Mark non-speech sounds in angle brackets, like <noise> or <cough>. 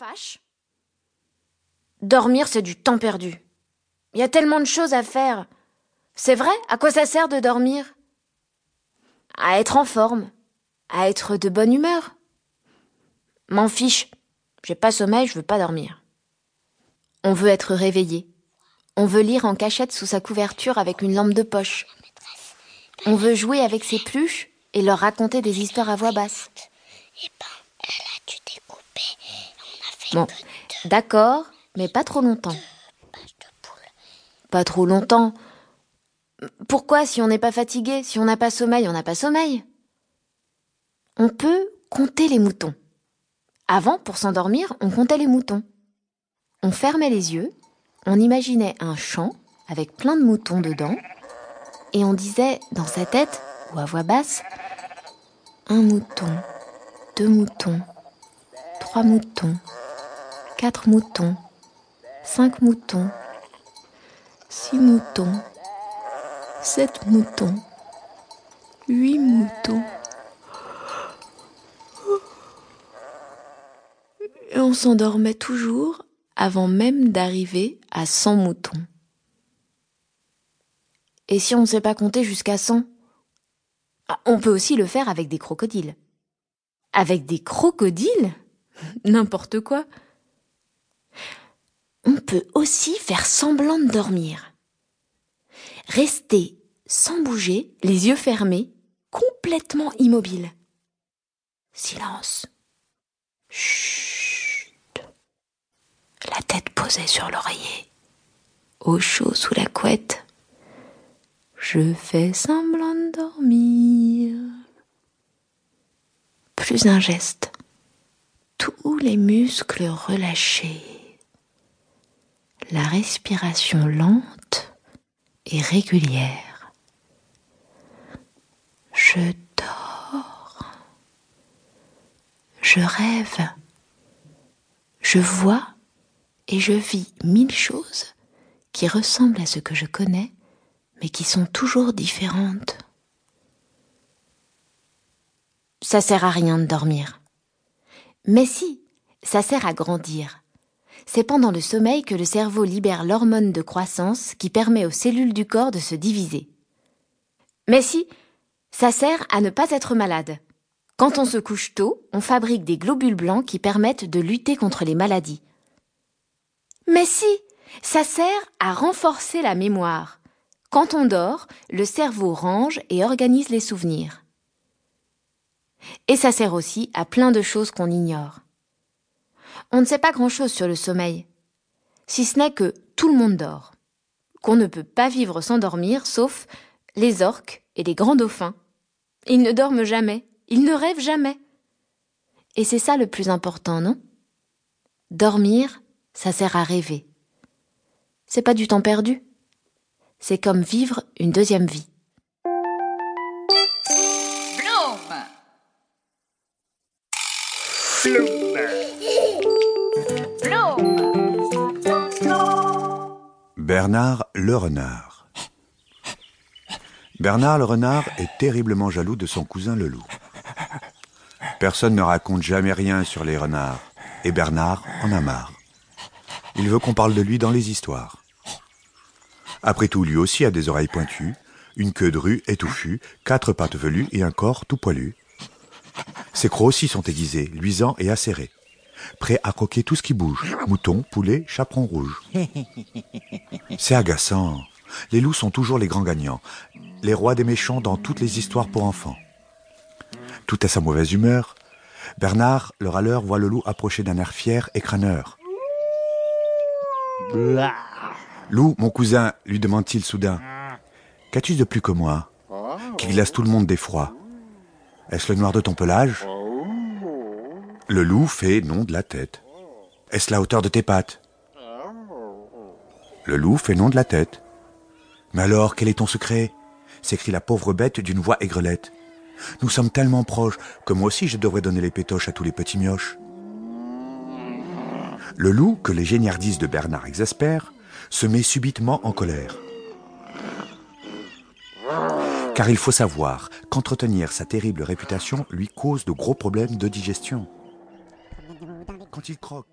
fâche. Dormir, c'est du temps perdu. Il y a tellement de choses à faire. C'est vrai, à quoi ça sert de dormir? À être en forme, à être de bonne humeur. M'en fiche, j'ai pas sommeil, je veux pas dormir. On veut être réveillé. On veut lire en cachette sous sa couverture avec une lampe de poche. On veut jouer avec ses pluches et leur raconter des histoires à voix basse. Eh ben, elle a dû découper. On a fait Bon, d'accord, mais pas trop longtemps. Pas trop longtemps. Pourquoi, si on n'est pas fatigué, si on n'a pas sommeil, on n'a pas sommeil? On peut compter les moutons. Avant, pour s'endormir, on comptait les moutons. On fermait les yeux, on imaginait un champ avec plein de moutons dedans, et on disait dans sa tête, ou à voix basse, un mouton, deux moutons, trois moutons, quatre moutons, cinq moutons, six moutons, sept moutons, huit moutons. Et on s'endormait toujours avant même d'arriver à 100 moutons. Et si on ne sait pas compter jusqu'à 100 Ah, On peut aussi le faire avec des crocodiles. Avec des crocodiles? <laughs> N'importe quoi. On peut aussi faire semblant de dormir. Rester sans bouger, les yeux fermés, complètement immobile. Silence. Chut. La tête posée sur l'oreiller. Au chaud sous la couette. Je fais semblant de dormir. Plus un geste. Tous les muscles relâchés. La respiration lente et régulière. Je dors. Je rêve. Je vois et je vis mille choses qui ressemblent à ce que je connais, mais qui sont toujours différentes. Ça sert à rien de dormir. Mais si, ça sert à grandir. C'est pendant le sommeil que le cerveau libère l'hormone de croissance qui permet aux cellules du corps de se diviser. Mais si, ça sert à ne pas être malade. Quand on se couche tôt, on fabrique des globules blancs qui permettent de lutter contre les maladies. Mais si, ça sert à renforcer la mémoire. Quand on dort, le cerveau range et organise les souvenirs. Et ça sert aussi à plein de choses qu'on ignore. On ne sait pas grand-chose sur le sommeil, si ce n'est que tout le monde dort, qu'on ne peut pas vivre sans dormir, sauf les orques et les grands dauphins. Ils ne dorment jamais, ils ne rêvent jamais. Et c'est ça le plus important, non? Dormir, ça sert à rêver. C'est pas du temps perdu. C'est comme vivre une deuxième vie. Bloom Bloom Bernard le renard. Bernard le renard est terriblement jaloux de son cousin le loup. Personne ne raconte jamais rien sur les renards, et Bernard en a marre. Il veut qu'on parle de lui dans les histoires. Après tout, lui aussi a des oreilles pointues, une queue drue et touffue, quatre pattes velues et un corps tout poilu. Ses crocs aussi sont aiguisés, luisants et acérés, prêts à croquer tout ce qui bouge, mouton, poulet, chaperon rouge. <laughs> C'est agaçant. Les loups sont toujours les grands gagnants, les rois des méchants dans toutes les histoires pour enfants. Tout à sa mauvaise humeur, Bernard, le râleur, voit le loup approcher d'un air fier et crâneur. Loup, mon cousin, lui demande-t-il soudain, qu'as-tu de plus que moi, qui glace tout le monde d'effroi Est-ce le noir de ton pelage? Le loup fait non de la tête. Est-ce la hauteur de tes pattes? Le loup fait non de la tête. Mais alors, quel est ton secret? s'écrie la pauvre bête d'une voix aigrelette. Nous sommes tellement proches que moi aussi je devrais donner les pétoches à tous les petits mioches. Le loup, que les géniardises de Bernard exaspèrent, se met subitement en colère. Car il faut savoir qu'entretenir sa terrible réputation lui cause de gros problèmes de digestion. Quand il croque